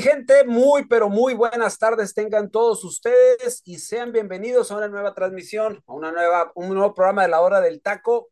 Gente? Muy, pero muy buenas tardes tengan todos ustedes y sean bienvenidos a una nueva transmisión, a una nueva, un nuevo programa de la hora del taco.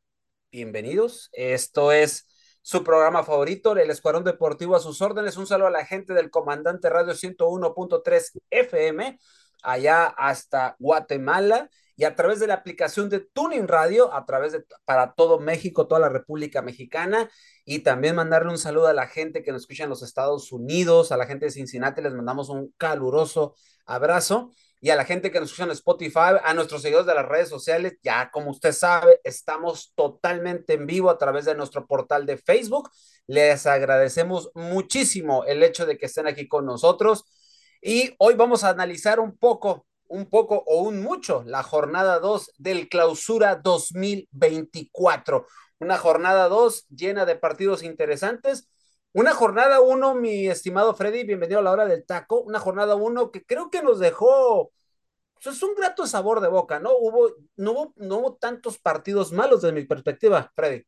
Bienvenidos. Esto es su programa favorito, el Escuadrón Deportivo a sus órdenes. Un saludo a la gente del Comandante Radio 101.3 FM, allá hasta Guatemala y a través de la aplicación de Tuning Radio, a través de para todo México, toda la República Mexicana, y también mandarle un saludo a la gente que nos escucha en los Estados Unidos, a la gente de Cincinnati, les mandamos un caluroso abrazo, y a la gente que nos escucha en Spotify, a nuestros seguidores de las redes sociales, ya como usted sabe, estamos totalmente en vivo a través de nuestro portal de Facebook. Les agradecemos muchísimo el hecho de que estén aquí con nosotros. Y hoy vamos a analizar un poco un poco o un mucho la jornada 2 del clausura 2024. Una jornada 2 llena de partidos interesantes. Una jornada 1, mi estimado Freddy, bienvenido a la hora del taco. Una jornada 1 que creo que nos dejó pues, es un grato sabor de boca, ¿no? Hubo, no hubo, no hubo tantos partidos malos desde mi perspectiva, Freddy.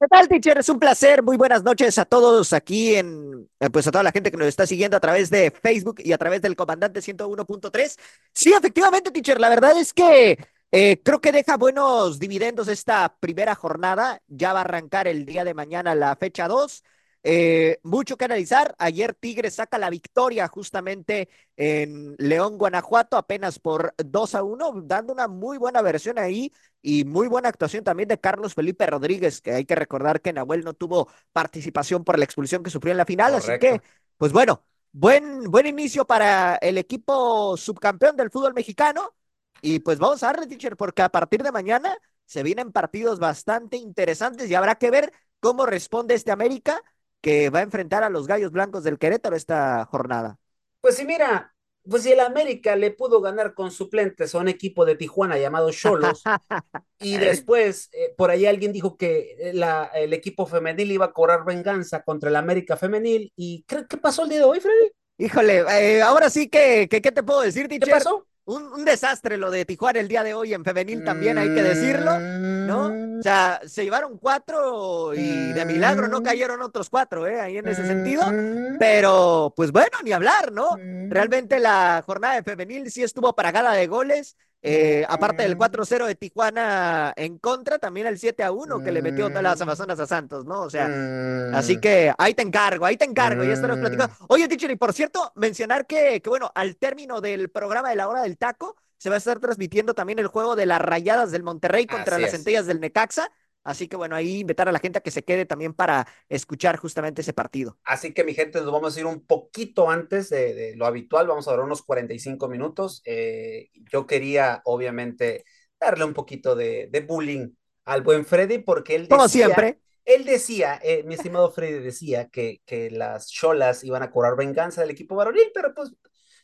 ¿Qué tal, teacher? Es un placer. Muy buenas noches a todos aquí en, eh, pues a toda la gente que nos está siguiendo a través de Facebook y a través del Comandante 101.3. Sí, efectivamente, teacher, la verdad es que eh, creo que deja buenos dividendos esta primera jornada. Ya va a arrancar el día de mañana la fecha 2. Eh, mucho que analizar. Ayer Tigres saca la victoria justamente en León, Guanajuato, apenas por 2 a 1, dando una muy buena versión ahí y muy buena actuación también de Carlos Felipe Rodríguez, que hay que recordar que Nahuel no tuvo participación por la expulsión que sufrió en la final. Así que, pues bueno, buen, buen inicio para el equipo subcampeón del fútbol mexicano. Y pues vamos a darle, teacher, porque a partir de mañana se vienen partidos bastante interesantes y habrá que ver cómo responde este América que va a enfrentar a los Gallos Blancos del Querétaro esta jornada. Pues sí, mira, pues si el América le pudo ganar con suplentes a un equipo de Tijuana llamado Cholos, y después eh, por ahí alguien dijo que la, el equipo femenil iba a cobrar venganza contra el América femenil, y ¿qué, qué pasó el día de hoy, Freddy? Híjole, eh, ahora sí que, que, ¿qué te puedo decir, teacher? ¿Qué pasó? Un, desastre lo de Tijuana el día de hoy en femenil también, hay que decirlo, ¿no? O sea, se llevaron cuatro y de milagro no cayeron otros cuatro, ¿eh? Ahí en ese sentido. Pero, pues bueno, ni hablar, ¿no? Realmente la jornada de femenil sí estuvo paragada de goles. Eh, aparte del 4-0 de Tijuana en contra, también el 7-1 que le metió todas las Amazonas a Santos, ¿no? O sea, así que ahí te encargo, ahí te encargo, ya estaremos platicando. Oye, teacher, y por cierto, mencionar que, que, bueno, al término del programa de la hora del taco, se va a estar transmitiendo también el juego de las rayadas del Monterrey contra las centellas del Necaxa. Así que bueno, ahí invitar a la gente a que se quede también para escuchar justamente ese partido. Así que mi gente, nos vamos a ir un poquito antes de, lo habitual, vamos a dar unos 45 minutos. Eh, yo quería obviamente darle un poquito de, bullying al buen Freddy porque él... Como siempre. Él decía, eh, mi estimado Freddy decía que, que las cholas iban a cobrar venganza del equipo varonil, pero pues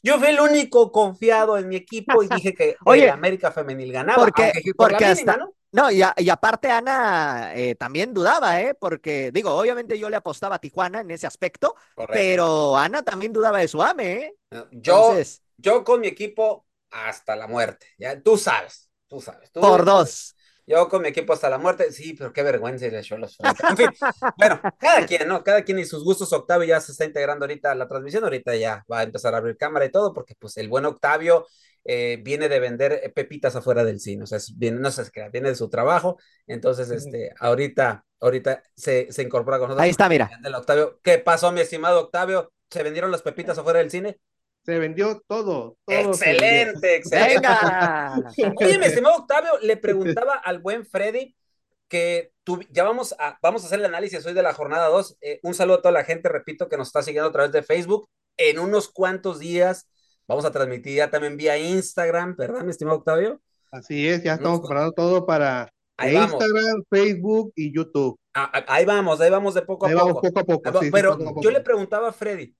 yo fui el único confiado en mi equipo y dije que Oye, América Femenil ganaba. Porque, porque hasta, ¿no? No, y, aparte Ana eh, también dudaba, ¿eh? Porque, digo, obviamente yo le apostaba a Tijuana en ese aspecto, pero Ana también dudaba de su AME, ¿eh? Yo, yo con mi equipo hasta la muerte, ya tú sabes, tú sabes. por dos. Yo con mi equipo hasta la muerte, sí, pero qué vergüenza y los. En fin, bueno, cada quien, ¿no? Cada quien y sus gustos. Octavio ya se está integrando ahorita a la transmisión, ahorita ya va a empezar a abrir cámara y todo, porque pues el buen Octavio eh, viene de vender eh, pepitas afuera del cine, o sea, viene, no sé, viene de su trabajo, entonces, este, ahorita, ahorita se, se incorpora con nosotros. Ahí está, mira. Octavio, ¿qué pasó, mi estimado Octavio? ¿Se vendieron las pepitas afuera del cine? Se vendió todo. excelente, excelente. Venga. Oye, mi estimado Octavio, le preguntaba al buen Freddy que tú, ya vamos a, vamos a hacer el análisis hoy de la jornada 2. Eh, un saludo a toda la gente, repito, que nos está siguiendo a través de Facebook. En unos cuantos días vamos a transmitir ya también vía Instagram, ¿verdad, mi estimado Octavio? Así es, ya estamos preparando todo para Instagram, Facebook y YouTube. Ah, ah, ahí vamos, ahí vamos de poco a ahí poco. Vamos poco a poco. pero yo le preguntaba a Freddy,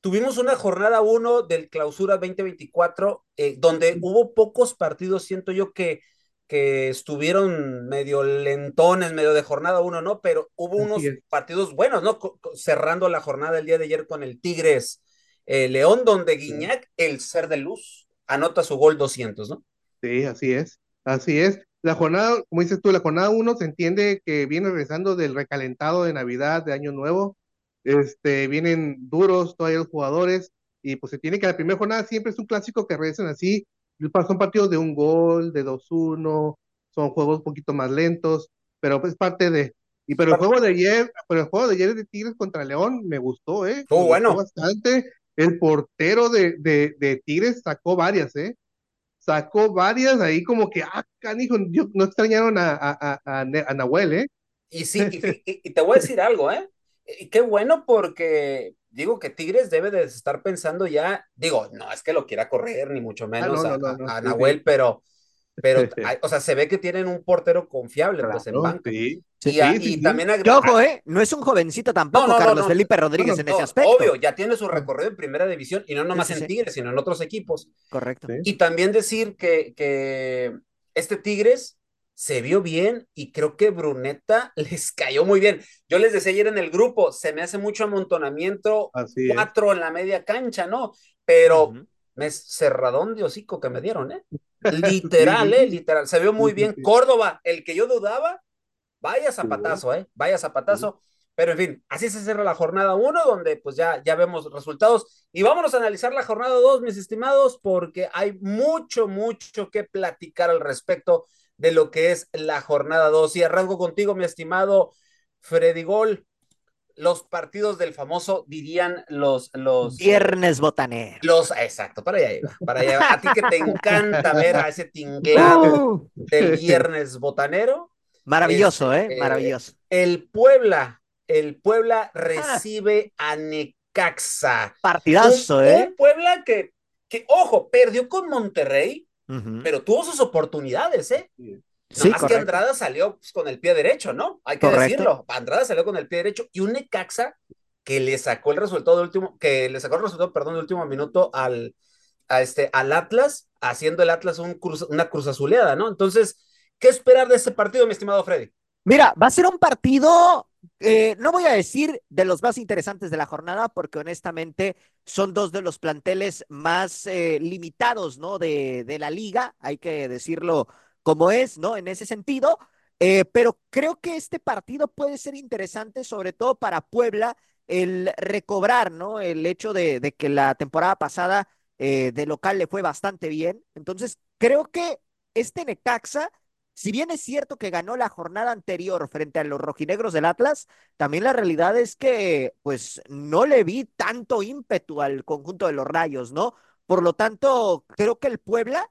tuvimos una jornada 1 del clausura 2024 eh, donde hubo pocos partidos, siento yo que, que estuvieron medio lentones, medio de jornada 1, ¿no? Pero hubo unos partidos buenos, ¿no? Cerrando la jornada el día de ayer con el Tigres eh, León, donde Guiñac, el ser de luz, anota su gol 200, ¿no? Sí, así es, así es. La jornada, como dices tú, la jornada 1 se entiende que viene regresando del recalentado de Navidad, de Año Nuevo, este, vienen duros todavía los jugadores y pues se tiene que la primera jornada siempre es un clásico que regresan así, son partidos de un gol, de 2-1, son juegos un poquito más lentos, pero es parte de... Y pero el juego de ayer, pero el juego de ayer de Tigres contra León me gustó, ¿eh? Estuvo bueno. bastante. El portero de, de, de, Tigres sacó varias, ¿eh? Sacó varias ahí como que, ah, canijo, no extrañaron a, a, a, a Nahuel, ¿eh? Y sí, y, te voy a decir algo, ¿eh? Y qué bueno porque digo que Tigres debe de estar pensando ya, digo, no es que lo quiera correr, ni mucho ah, menos a, Nahuel, pero, pero, o sea, se ve que tienen un portero confiable, pues en banca. y, y también ojo, ¿eh? No es un jovencito tampoco, Carlos Felipe Rodríguez en ese aspecto. Obvio, ya tiene su recorrido en primera división y no nomás en Tigres, sino en otros equipos. Correcto. Y también decir que, que este Tigres se vio bien y creo que Bruneta les cayó muy bien. Yo les decía ayer en el grupo, se me hace mucho amontonamiento, cuatro en la media cancha, ¿no? Pero me cerradón de hocico que me dieron, ¿eh? Literal, ¿eh? Literal. Se vio muy bien. Córdoba, el que yo dudaba, vaya zapatazo, ¿eh? Vaya zapatazo. Pero en fin, así se cierra la jornada uno, donde pues ya, ya vemos resultados. Y vámonos a analizar la jornada dos, mis estimados, porque hay mucho, mucho que platicar al respecto de lo que es la jornada 2. Y arranco contigo, mi estimado Freddy Gol. Los partidos del famoso, dirían los... los Viernes botanero. Los, exacto, para allá para allá. A ti que te encanta ver a ese tinglado uh. del viernes botanero. Maravilloso, ¿eh? Este, Maravilloso. El Puebla, el Puebla recibe a Necaxa. Partidazo, ¿eh? Un Puebla que, que, ojo, perdió con Monterrey, pero tuvo sus oportunidades, ¿eh? Sí, más que Andrada salió pues, con el pie derecho, ¿no? Hay que decirlo. Andrada salió con el pie derecho y un Necaxa que le sacó el resultado de último, que le sacó el resultado, perdón, de último minuto al, a este, al Atlas, haciendo el Atlas un una cruz azuleada, ¿no? Entonces, ¿qué esperar de este partido, mi estimado Freddy? Mira, va a ser un partido, eh, no voy a decir de los más interesantes de la jornada, porque honestamente son dos de los planteles más eh, limitados, ¿no? De, de, la liga, hay que decirlo como es, ¿no? En ese sentido, eh, pero creo que este partido puede ser interesante, sobre todo para Puebla, el recobrar, ¿no? El hecho de, de que la temporada pasada de local le fue bastante bien. Entonces, creo que este Necaxa si bien es cierto que ganó la jornada anterior frente a los rojinegros del Atlas, también la realidad es que pues no le vi tanto ímpetu al conjunto de los Rayos, ¿no? Por lo tanto, creo que el Puebla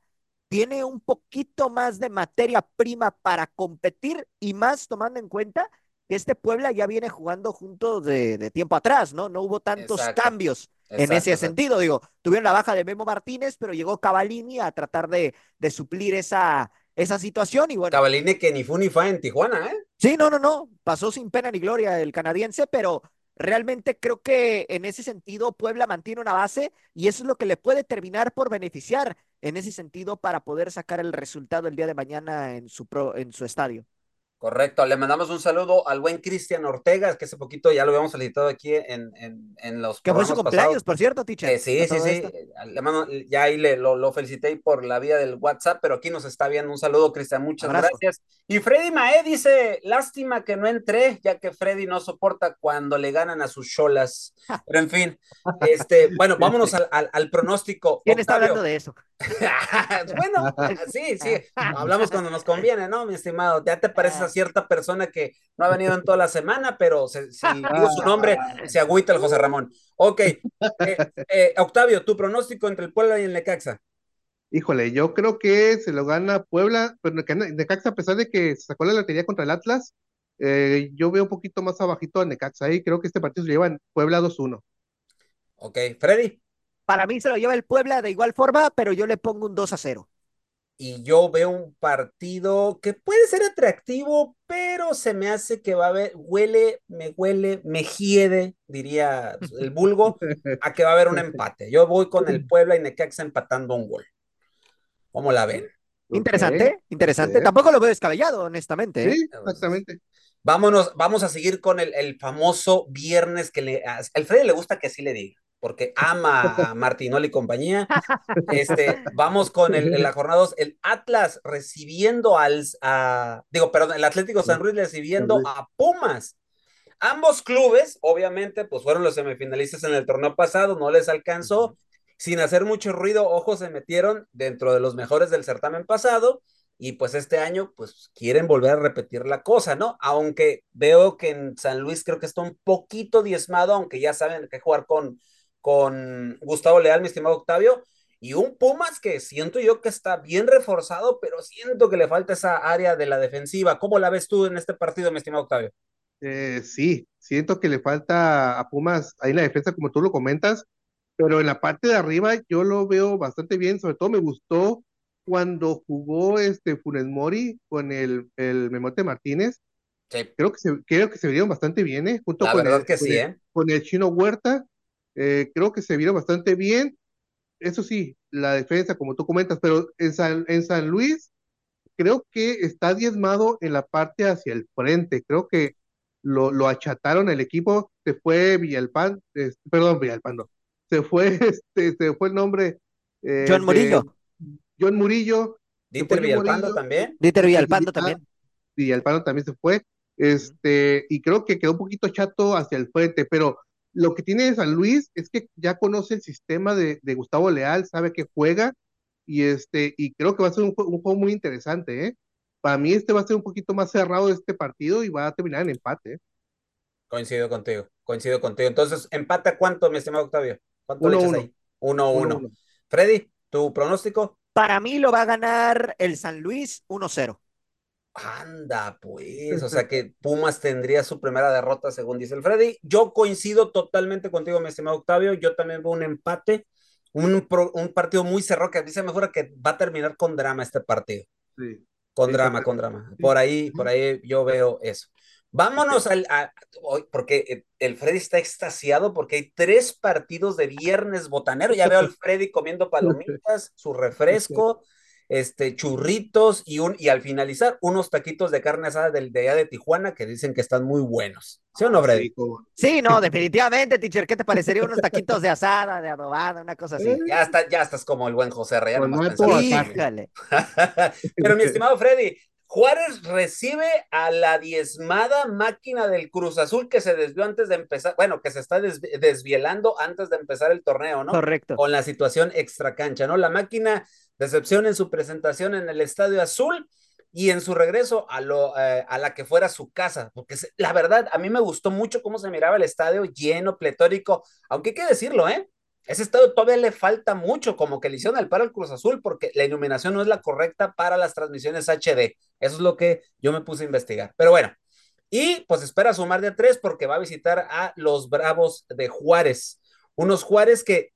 tiene un poquito más de materia prima para competir y más tomando en cuenta que este Puebla ya viene jugando junto de, tiempo atrás, ¿no? No hubo tantos cambios en ese sentido. Digo, tuvieron la baja de Memo Martínez, pero llegó Cavalini a tratar de, de suplir esa, esa situación y bueno. Cavaline que ni fu ni fa en Tijuana, ¿eh? Sí, no, no, no, pasó sin pena ni gloria el canadiense, pero realmente creo que en ese sentido Puebla mantiene una base y eso es lo que le puede terminar por beneficiar en ese sentido para poder sacar el resultado el día de mañana en su, pro, en su estadio. Correcto, le mandamos un saludo al buen Cristian Ortega, que hace poquito ya lo habíamos felicitado aquí en, en, en los Que fue su cumpleaños, por cierto, teacher. Eh, sí, sí, sí, le mando, ya ahí le, lo, lo, felicité por la vía del WhatsApp, pero aquí nos está viendo. Un saludo, Cristian, muchas gracias. Y Freddy Mae dice, lástima que no entré, ya que Freddy no soporta cuando le ganan a sus cholas. Pero en fin, este, bueno, vámonos al, al, pronóstico. ¿Quién está hablando de eso? bueno, sí, sí, hablamos cuando nos conviene, ¿no, mi estimado? Ya te pareces a cierta persona que no ha venido en toda la semana, pero si digo su nombre, se agüita el José Ramón. Ok, eh, eh, Octavio, tu pronóstico entre el Puebla y el Necaxa. Híjole, yo creo que se lo gana Puebla, pero Necaxa, a pesar de que se sacó la lotería contra el Atlas, eh, yo veo un poquito más abajito a Necaxa y creo que este partido se lleva en Puebla 2-1. Ok, Freddy. Para mí se lo lleva el Puebla de igual forma, pero yo le pongo un 2 a 0. Y yo veo un partido que puede ser atractivo, pero se me hace que va a haber, huele, me huele, me hiede, diría el vulgo, a que va a haber un empate. Yo voy con el Puebla y Necaxa empatando un gol. ¿Cómo la ven? Interesante, interesante. Tampoco lo veo descabellado, honestamente. ¿eh? Sí, exactamente. Vámonos, vamos a seguir con el, el famoso viernes que le. A Alfredo le gusta que así le diga porque ama a Martinoli y compañía. Este, vamos con el, la jornada 2, el Atlas recibiendo al, a, digo, perdón, el Atlético San Luis recibiendo a Pumas. Ambos clubes, obviamente, pues fueron los semifinalistas en el torneo pasado, no les alcanzó. Sin hacer mucho ruido, ojos se metieron dentro de los mejores del certamen pasado y pues este año pues quieren volver a repetir la cosa, ¿no? Aunque veo que en San Luis creo que está un poquito diezmado, aunque ya saben que jugar con, con Gustavo Leal, mi estimado Octavio, y un Pumas que siento yo que está bien reforzado, pero siento que le falta esa área de la defensiva. ¿Cómo la ves tú en este partido, mi estimado Octavio? Eh, sí, siento que le falta a Pumas ahí la defensa, como tú lo comentas, pero en la parte de arriba yo lo veo bastante bien, sobre todo me gustó cuando jugó este Funes Mori con el, el Memote Martínez. Creo, que se, creo que se vieron bastante bien, ¿eh? Junto la con verdad el, que con sí, el, ¿eh? Con el Chino Huerta, eh, creo que se vieron bastante bien. Eso sí, la defensa, como tú comentas, pero en San, en San Luis creo que está diezmado en la parte hacia el frente. Creo que lo, lo achataron el equipo. Se fue Villalpan, eh, perdón, Villalpan, no. Se fue, este, se fue el nombre. Eh, John Murillo. De, John Murillo. Dieter Villalpando también. Dieter Villalpando también. Villalpando también se fue. Este, y creo que quedó un poquito chato hacia el frente, pero lo que tiene San Luis es que ya conoce el sistema de, de Gustavo Leal, sabe que juega y este y creo que va a ser un, un, juego muy interesante, ¿eh? Para mí este va a ser un poquito más cerrado este partido y va a terminar en empate. ¿eh? Coincido contigo, coincido contigo. Entonces, ¿empata cuánto, mi estimado Octavio? ¿Cuánto uno, le echas uno. ahí? 1-1. Uno, Freddy, ¿tu pronóstico? Para mí lo va a ganar el San Luis 1-0. Anda, pues, o sea que Pumas tendría su primera derrota, según dice el Freddy. Yo coincido totalmente contigo, mi estimado Octavio. Yo también veo un empate, un, pro, un partido muy cerrado que a mí se me jura que va a terminar con drama este partido. Sí. Con sí, drama, con drama. Por ahí, por ahí yo veo eso. Vámonos al, a, porque el Freddy está extasiado porque hay tres partidos de viernes botanero. Ya veo al Freddy comiendo palomitas, su refresco este, churritos y, un, y al finalizar unos taquitos de carne asada del de allá de Tijuana que dicen que están muy buenos. ¿Sí o no, Freddy? Sí, no, definitivamente, teacher. ¿Qué te parecería unos taquitos de asada, de adobada, una cosa así? Ya, está, ya estás como el buen José Reyes. Híjale. Pero mi estimado Freddy, Juárez recibe a la diezmada máquina del Cruz Azul que se desvió antes de empezar, bueno, que se está des, desvielando antes de empezar el torneo, ¿no? Correcto. Con la situación extracancha, ¿no? La máquina decepción en su presentación en el Estadio Azul y en su regreso a, lo, eh, a la que fuera su casa, porque se, la verdad, a mí me gustó mucho cómo se miraba el estadio lleno, pletórico, aunque hay que decirlo, ¿eh? Ese estadio todavía le falta mucho, como que le hicieron el paro al Cruz Azul, porque la iluminación no es la correcta para las transmisiones HD. Eso es lo que yo me puse a investigar. Pero bueno, y pues espera sumar de tres porque va a visitar a los Bravos de Juárez. Unos Juárez que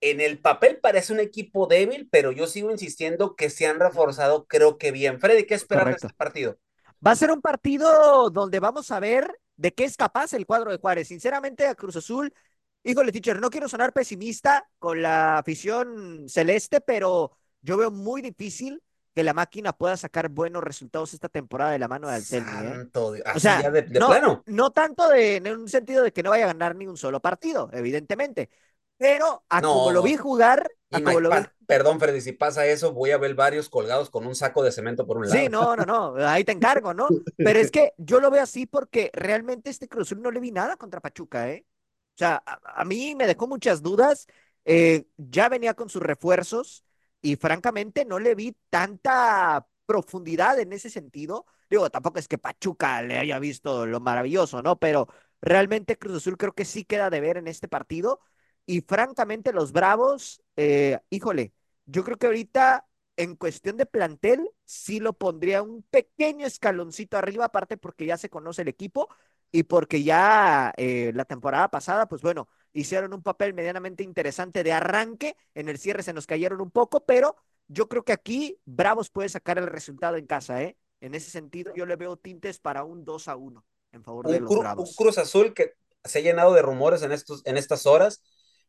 en el papel parece un equipo débil, pero yo sigo insistiendo que se han reforzado, creo que bien. Freddy, ¿qué esperar Correcto. de este partido? Va a ser un partido donde vamos a ver de qué es capaz el cuadro de Juárez. Sinceramente, a Cruz Azul, híjole, teacher, no quiero sonar pesimista con la afición celeste, pero yo veo muy difícil que la máquina pueda sacar buenos resultados esta temporada de la mano de Alcelmi. ¿eh? O sea, de, de no, plano. no tanto de, en un sentido de que no vaya a ganar ni un solo partido, evidentemente, pero a no. como lo vi jugar. A como lo vi... Perdón, Freddy, si pasa eso, voy a ver varios colgados con un saco de cemento por un lado. Sí, no, no, no, ahí te encargo, ¿no? Pero es que yo lo veo así porque realmente este Cruz no le vi nada contra Pachuca, ¿eh? O sea, a, mí me dejó muchas dudas. Eh, ya venía con sus refuerzos y francamente no le vi tanta profundidad en ese sentido. Digo, tampoco es que Pachuca le haya visto lo maravilloso, ¿no? Pero realmente Cruz Azul creo que sí queda de ver en este partido. Y francamente, los Bravos, eh, híjole, yo creo que ahorita en cuestión de plantel sí lo pondría un pequeño escaloncito arriba, aparte porque ya se conoce el equipo y porque ya eh, la temporada pasada, pues bueno, hicieron un papel medianamente interesante de arranque, en el cierre se nos cayeron un poco, pero yo creo que aquí Bravos puede sacar el resultado en casa, ¿eh? En ese sentido, yo le veo tintes para un 2 a 1 en favor de los Bravos. Un Cruz Azul que se ha llenado de rumores en, estos, en estas horas.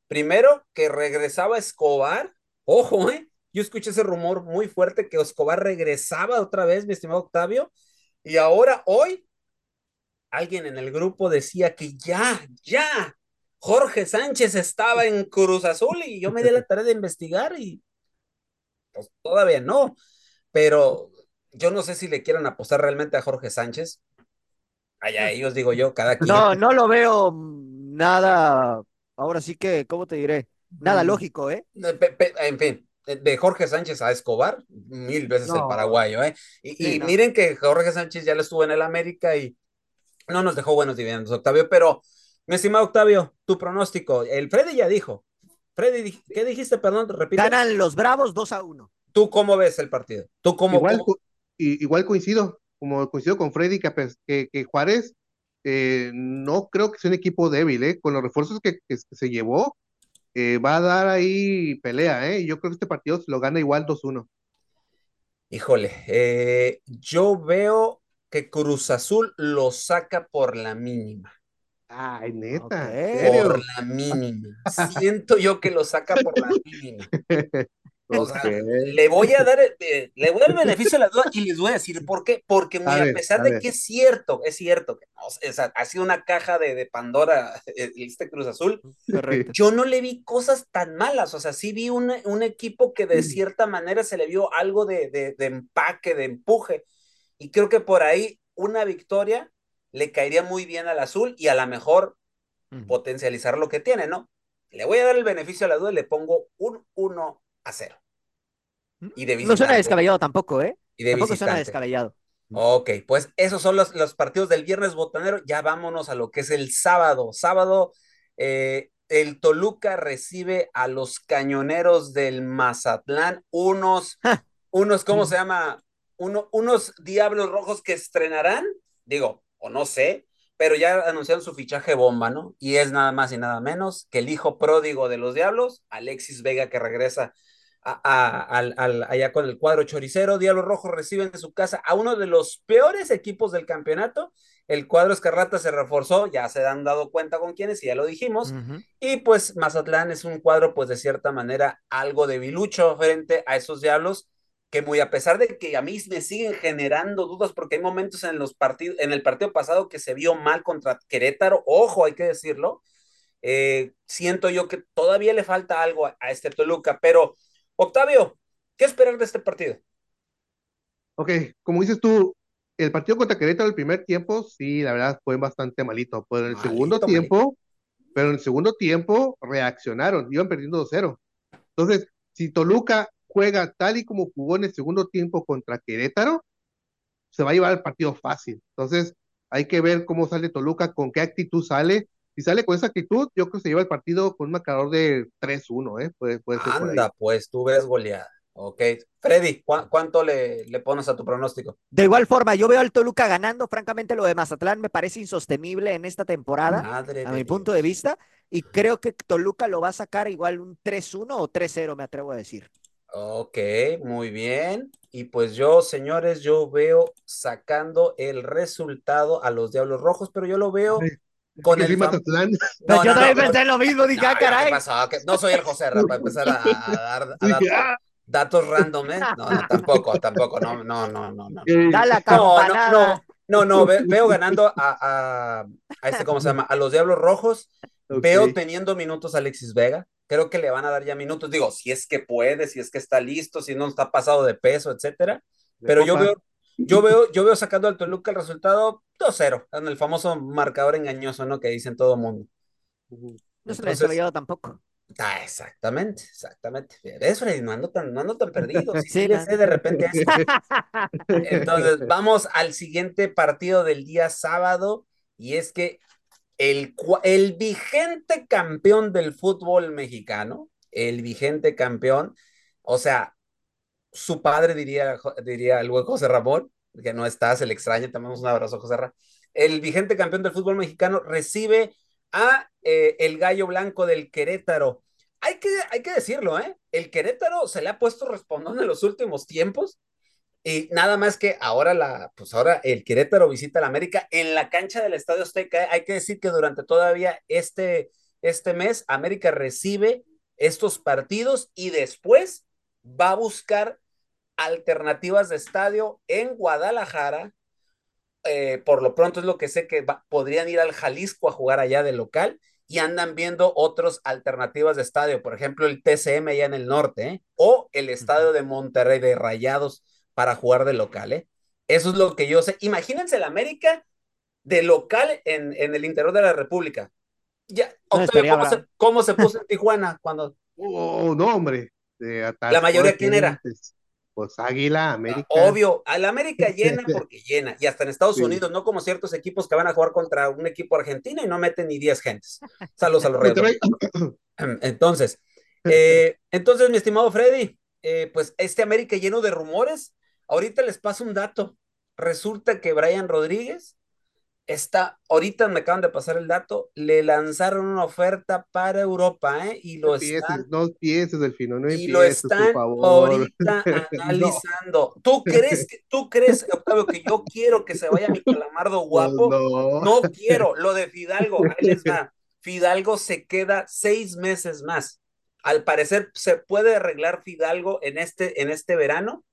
Primero, que regresaba Escobar. Ojo, ¿eh? Yo escuché ese rumor muy fuerte que Escobar regresaba otra vez, mi estimado Octavio. Y ahora, hoy, alguien en el grupo decía que ya, ya, Jorge Sánchez estaba en Cruz Azul y yo me di la tarea de investigar y pues todavía no, pero yo no sé si le quieran apostar realmente a Jorge Sánchez. Allá ellos digo yo, cada quien. No, no lo veo nada, ahora sí que, ¿cómo te diré? Nada mm. lógico, ¿eh? En fin, de Jorge Sánchez a Escobar, mil veces el paraguayo, ¿eh? Y, miren que Jorge Sánchez ya lo estuvo en el América y no nos dejó buenos dividendos, Octavio, pero mi estimado Octavio, tu pronóstico. El Freddy ya dijo. Freddy, ¿qué dijiste? Perdón, repite. Ganan los Bravos 2 a 1. ¿Tú cómo ves el partido? ¿Tú cómo, igual, igual coincido, como coincido con Freddy, que, que, Juárez eh, no creo que sea un equipo débil, ¿eh? Con los refuerzos que, se llevó, eh, va a dar ahí pelea, ¿eh? Yo creo que este partido se lo gana igual 2-1. Híjole, eh, yo veo que Cruz Azul lo saca por la mínima. Ay, neta. Por la mínima. Siento yo que lo saca por la mínima. O sea, le voy a dar, eh, le voy a dar el beneficio de la duda y les voy a decir por qué. Porque a, pesar de que es cierto, es cierto que ha sido una caja de, de, Pandora eh, este Cruz Azul, yo no le vi cosas tan malas. O sea, sí vi un, un equipo que de mm. cierta manera se le vio algo de, de, de empaque, de empuje. Y creo que por ahí una victoria le caería muy bien al azul y a lo mejor potencializar lo que tiene, ¿no? Le voy a dar el beneficio a la duda y le pongo un 1 a 0. Y de no suena descabellado tampoco, ¿eh? Y de tampoco suena descabellado. Ok, pues esos son los, los, partidos del viernes botanero. Ya vámonos a lo que es el sábado. Sábado, eh, el Toluca recibe a los cañoneros del Mazatlán, unos, unos, ¿cómo se llama? Uno, unos diablos rojos que estrenarán, digo, o no sé, pero ya anunciaron su fichaje bomba, ¿no? Y es nada más y nada menos que el hijo pródigo de los Diablos, Alexis Vega, que regresa a, allá con el cuadro choricero. Diablos Rojos reciben en su casa a uno de los peores equipos del campeonato. El cuadro Escarrata se reforzó, ya se han dado cuenta con quiénes, y ya lo dijimos. Y pues Mazatlán es un cuadro, pues de cierta manera, algo debilucho frente a esos Diablos que muy a pesar de que a mí me siguen generando dudas, porque hay momentos en los partidos, en el partido pasado que se vio mal contra Querétaro, ojo, hay que decirlo, eh, siento yo que todavía le falta algo a, este Toluca, pero Octavio, ¿qué esperar de este partido? Ok, como dices tú, el partido contra Querétaro el primer tiempo, sí, la verdad fue bastante malito, pero en el segundo tiempo, pero en el segundo tiempo reaccionaron, iban perdiendo 2-0. Entonces, si Toluca juega tal y como jugó en el segundo tiempo contra Querétaro, se va a llevar el partido fácil. Entonces, hay que ver cómo sale Toluca, con qué actitud sale. Si sale con esa actitud, yo creo que se lleva el partido con un marcador de 3-1, ¿eh? Puede, puede ser Anda, pues tú ves goleada. Ok. Freddy, ¿cuánto le, le, pones a tu pronóstico? De igual forma, yo veo al Toluca ganando. Francamente, lo de Mazatlán me parece insostenible en esta temporada, a mi punto de vista. Y creo que Toluca lo va a sacar igual un 3-1 o 3-0, me atrevo a decir. Ok, muy bien. Y pues yo, señores, yo veo sacando el resultado a los Diablos Rojos, pero yo lo veo con el. Mazatlán. No, yo también pensé lo mismo, dije, ah, caray. No soy el José para empezar a, dar, ah. datos random, ¿eh? No, no, tampoco, tampoco, no, no, no, no. no. Da la campanada. No, no, no, veo ganando a, a, a, este, ¿cómo se llama? A los Diablos Rojos. Veo teniendo minutos a Alexis Vega creo que le van a dar ya minutos. Digo, si es que puede, si es que está listo, si no está pasado de peso, etcétera. Pero yo veo, yo veo, yo veo sacando al Toluca el resultado 2-0, en el famoso marcador engañoso, ¿no? Que dicen todo mundo. No se ha tampoco. Ah, exactamente, exactamente. Eso, no ando tan, no ando tan perdido. Sí, sí, de repente. Entonces, vamos al siguiente partido del día sábado, y es que el, el vigente campeón del fútbol mexicano, el vigente campeón, o sea, su padre diría, diría el buen José Ramón, que no está, se le extraña, te un abrazo, José Ramón. El vigente campeón del fútbol mexicano recibe a eh, el gallo blanco del Querétaro, hay que, hay que decirlo, ¿eh? El Querétaro se le ha puesto respondón en los últimos tiempos y nada más que ahora la, pues ahora el Querétaro visita la América en la cancha del Estadio Azteca. Hay que decir que durante todavía este, este mes América recibe estos partidos y después va a buscar alternativas de estadio en Guadalajara. Eh, por lo pronto es lo que sé que podrían ir al Jalisco a jugar allá de local y andan viendo otras alternativas de estadio, por ejemplo el TCM allá en el norte, ¿eh? o el estadio de Monterrey de Rayados para jugar de local, ¿eh? Eso es lo que yo sé. Imagínense el América de local en, en el interior de la República. Ya, Octavio, ¿cómo, se, ¿cómo, se, puso en Tijuana cuando? Oh, no, hombre. la mayoría, ¿quién era? Pues Águila, América. Obvio, al América llena porque llena. Y hasta en Estados sí. Unidos, no como ciertos equipos que van a jugar contra un equipo argentino y no meten ni 10 gentes. Saludos a los reyes. Entonces, eh, entonces, mi estimado Freddy, eh, pues este América lleno de rumores, Ahorita les paso un dato. Resulta que Brian Rodríguez está, ahorita me acaban de pasar el dato, le lanzaron una oferta para Europa, ¿eh? Y lo no están, pienses, no pienses, Delfino, no y lo están por favor. ahorita analizando. no. ¿Tú crees, que, tú crees, Octavio, que yo quiero que se vaya mi calamardo guapo? No, no quiero. Lo de Fidalgo, ahí les va. Fidalgo se queda seis meses más. Al parecer se puede arreglar Fidalgo en este, en este verano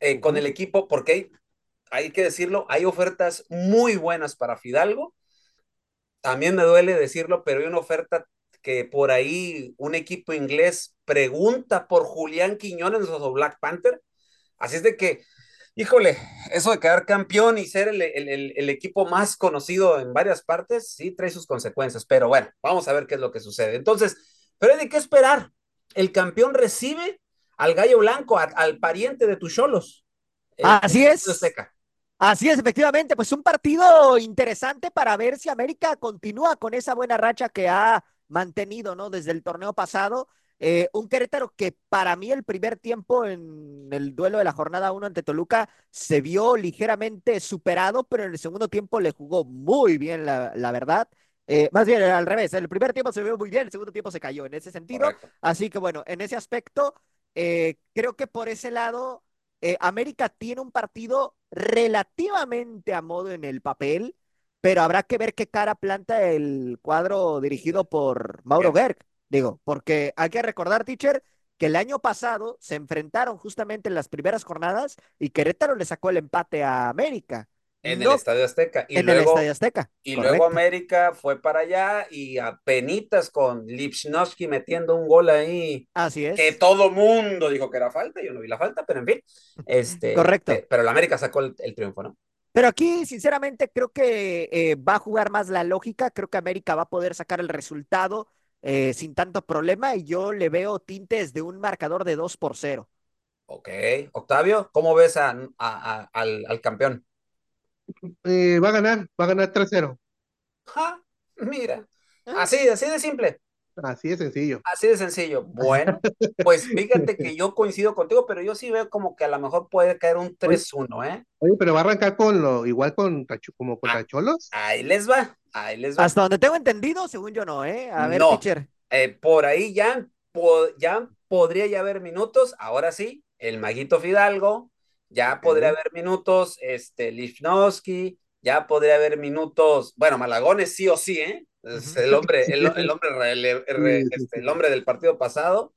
eh, con el equipo, porque hay, hay, que decirlo, hay ofertas muy buenas para Fidalgo. También me duele decirlo, pero hay una oferta que por ahí un equipo inglés pregunta por Julián Quiñones o Black Panther. Así es de que, híjole, eso de quedar campeón y ser el, el, el, el, equipo más conocido en varias partes, sí trae sus consecuencias, pero bueno, vamos a ver qué es lo que sucede. Entonces, Freddy, ¿qué esperar? El campeón recibe al gallo blanco, a, al pariente de tus cholos. Así es. Seca. Así es, efectivamente, pues un partido interesante para ver si América continúa con esa buena racha que ha mantenido, ¿no? Desde el torneo pasado. Eh, un Querétaro que para mí el primer tiempo en el duelo de la jornada 1 ante Toluca se vio ligeramente superado, pero en el segundo tiempo le jugó muy bien, la, la verdad. Eh, más bien al revés, el primer tiempo se vio muy bien, el segundo tiempo se cayó en ese sentido. Correcto. Así que bueno, en ese aspecto, eh, creo que por ese lado, eh, América tiene un partido relativamente a modo en el papel, pero habrá que ver qué cara planta el cuadro dirigido por Mauro Gerg. Digo, porque hay que recordar, teacher, que el año pasado se enfrentaron justamente en las primeras jornadas y Querétaro le sacó el empate a América. En no, el Estadio Azteca. Y en luego, el Estadio Azteca. Y correcto. luego América fue para allá y a penitas con Lipschnowski metiendo un gol ahí. Así es. Que todo mundo dijo que era falta. Yo no vi la falta, pero en fin. Este, correcto. Eh, pero el América sacó el, el, triunfo, ¿no? Pero aquí, sinceramente, creo que eh, va a jugar más la lógica. Creo que América va a poder sacar el resultado eh, sin tanto problema. Y yo le veo tintes de un marcador de 2 por 0. Ok. Octavio, ¿cómo ves a, a, a, al, al campeón? Eh, va a ganar, va a ganar 3-0. Ja, mira, así, así de simple. Así de sencillo. Así de sencillo. Bueno, pues fíjate que yo coincido contigo, pero yo sí veo como que a lo mejor puede caer un 3-1, ¿eh? Oye, pero va a arrancar con lo igual con como contra ah, Cholos. Ahí les va, ahí les va. Hasta donde tengo entendido, según yo no, ¿eh? A ver, no, teacher. Eh, por ahí ya, po ya podría ya haber minutos, ahora sí, el Maguito Fidalgo, ya podría haber minutos, este, Lifnowski, ya podría haber minutos, bueno, Malagones sí o sí, ¿eh? Es el hombre, el, el hombre, este, el, hombre del partido pasado.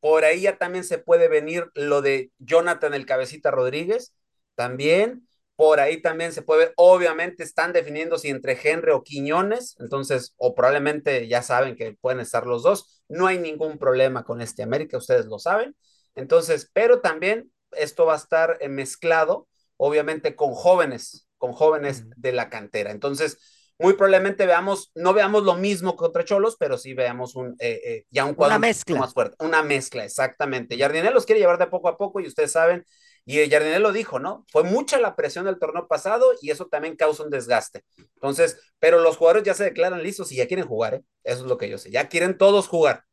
Por ahí ya también se puede venir lo de Jonathan el Cabecita Rodríguez, también. Por ahí también se puede ver, obviamente están definiendo si entre Henry o Quiñones, entonces, o probablemente ya saben que pueden estar los dos. No hay ningún problema con este América, ustedes lo saben. Entonces, pero también esto va a estar eh, mezclado, obviamente, con jóvenes, con jóvenes de la cantera. Entonces, muy probablemente veamos, no veamos lo mismo contra Cholos, pero sí veamos un, eh, eh, ya un cuadro una mezcla. más fuerte. Una mezcla, exactamente. Jardinel los quiere llevar de poco a poco y ustedes saben, y Jardinel lo dijo, ¿no? Fue mucha la presión del torneo pasado y eso también causa un desgaste. Entonces, pero los jugadores ya se declaran listos y ya quieren jugar, ¿eh? Eso es lo que yo sé. Ya quieren todos jugar.